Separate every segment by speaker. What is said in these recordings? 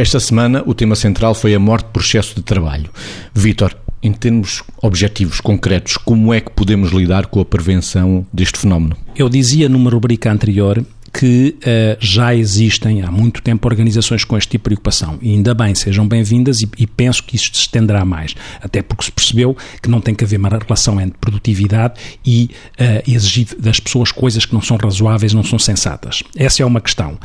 Speaker 1: Esta semana o tema central foi a morte por excesso de trabalho. Vítor, em termos objetivos, concretos, como é que podemos lidar com a prevenção deste fenómeno?
Speaker 2: Eu dizia numa rubrica anterior que uh, já existem há muito tempo organizações com este tipo de preocupação e ainda bem, sejam bem-vindas e, e, penso que isto se estenderá mais, até porque se percebeu que não tem que haver uma relação entre produtividade e uh, exigir das pessoas coisas que não são razoáveis, não são sensatas. Essa é uma questão.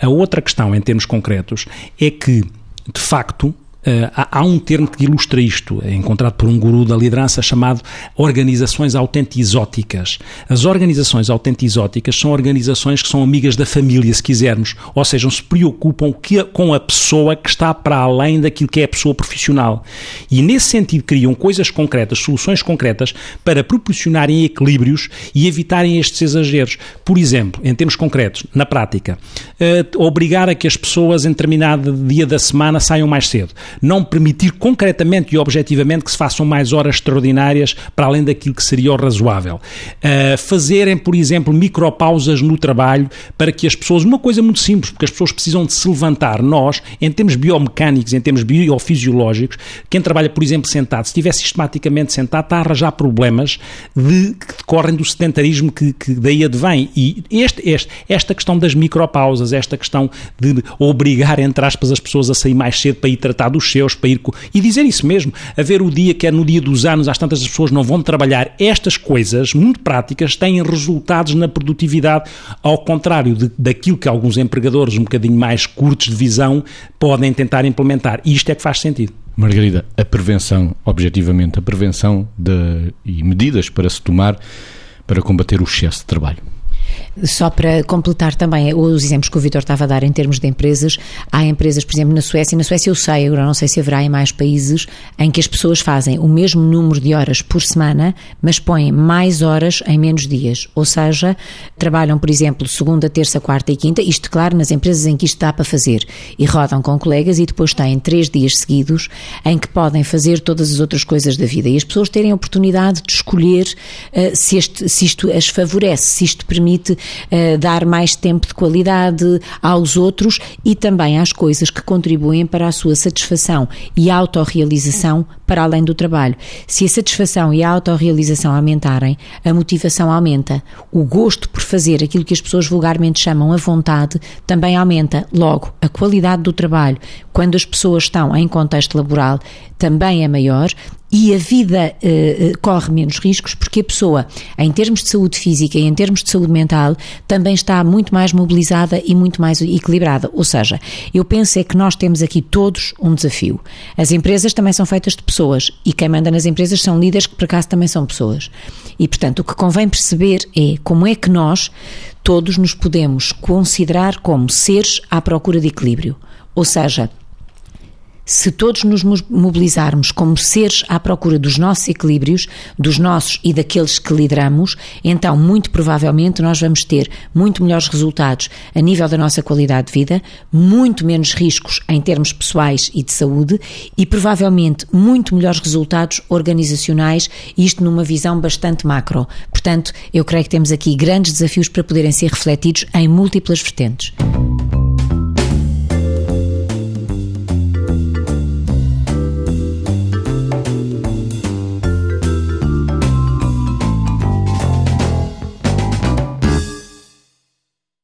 Speaker 2: A outra questão, em termos concretos, é que, de facto, Uh, há, um termo que ilustra isto, é encontrado por um guru da liderança chamado organizações autentizóticas. As organizações autentizóticas são organizações que são amigas da família, se quisermos, ou seja, se preocupam com a pessoa que está para além daquilo que é a pessoa profissional. E nesse sentido criam coisas concretas, soluções concretas para proporcionarem equilíbrios e evitarem estes exageros. Por exemplo, em termos concretos, na prática, uh, obrigar a que as pessoas em determinado dia da semana saiam mais cedo não permitir concretamente e objetivamente que se façam mais horas extraordinárias para além daquilo que seria o razoável. Uh, fazerem, por exemplo, micropausas no trabalho para que as pessoas, uma coisa muito simples, porque as pessoas precisam de se levantar. Nós, em termos biomecânicos, em termos biofisiológicos, quem trabalha, por exemplo, sentado, se estiver sistematicamente sentado, está a arranjar problemas de, decorrem do sedentarismo que, que daí advém. E este, este, esta questão das micropausas, esta questão de obrigar, entre aspas, as pessoas a sair mais cedo para ir tratar dos seus para ir. E dizer isso mesmo, haver o dia que é no dia dos anos, às tantas as pessoas não vão trabalhar. Estas coisas, muito práticas, têm resultados na produtividade, ao contrário de, daquilo que alguns empregadores um bocadinho mais curtos de visão podem tentar implementar. E isto é que faz sentido.
Speaker 1: Margarida, a prevenção, objetivamente, a prevenção de, e medidas para se tomar para combater o excesso de trabalho.
Speaker 3: Só para completar também os exemplos que o Vitor estava a dar em termos de empresas, há empresas, por exemplo, na Suécia, na Suécia eu sei, agora não sei se haverá em mais países, em que as pessoas fazem o mesmo número de horas por semana, mas põem mais horas em menos dias. Ou seja, trabalham, por exemplo, segunda, terça, quarta e quinta, isto, claro, nas empresas em que isto dá para fazer, e rodam com colegas e depois têm três dias seguidos em que podem fazer todas as outras coisas da vida. E as pessoas terem a oportunidade de escolher uh, se, este, se isto as favorece, se isto permite uh, dar mais tempo de qualidade aos outros e também às coisas que contribuem para a sua satisfação e autorrealização para além do trabalho. Se a satisfação e a autorrealização aumentarem, a motivação aumenta. O gosto por fazer aquilo que as pessoas vulgarmente chamam a vontade também aumenta. Logo, a qualidade do trabalho, quando as pessoas estão em contexto laboral, também é maior e a vida uh, corre menos riscos porque a pessoa, em termos de saúde física e em termos de saúde mental, também está muito mais mobilizada e muito mais equilibrada. Ou seja, eu penso é que nós temos aqui todos um desafio. As empresas também são feitas de pessoas e quem manda nas empresas são líderes que por acaso também são pessoas. E portanto, o que convém perceber é como é que nós todos nos podemos considerar como seres à procura de equilíbrio. Ou seja, se todos nos mobilizarmos como seres à procura dos nossos equilíbrios, dos nossos e daqueles que lideramos, então muito provavelmente nós vamos ter muito melhores resultados a nível da nossa qualidade de vida, muito menos riscos em termos pessoais e de saúde e provavelmente muito melhores resultados organizacionais, isto numa visão bastante macro. Portanto, eu creio que temos aqui grandes desafios para poderem ser refletidos em múltiplas vertentes.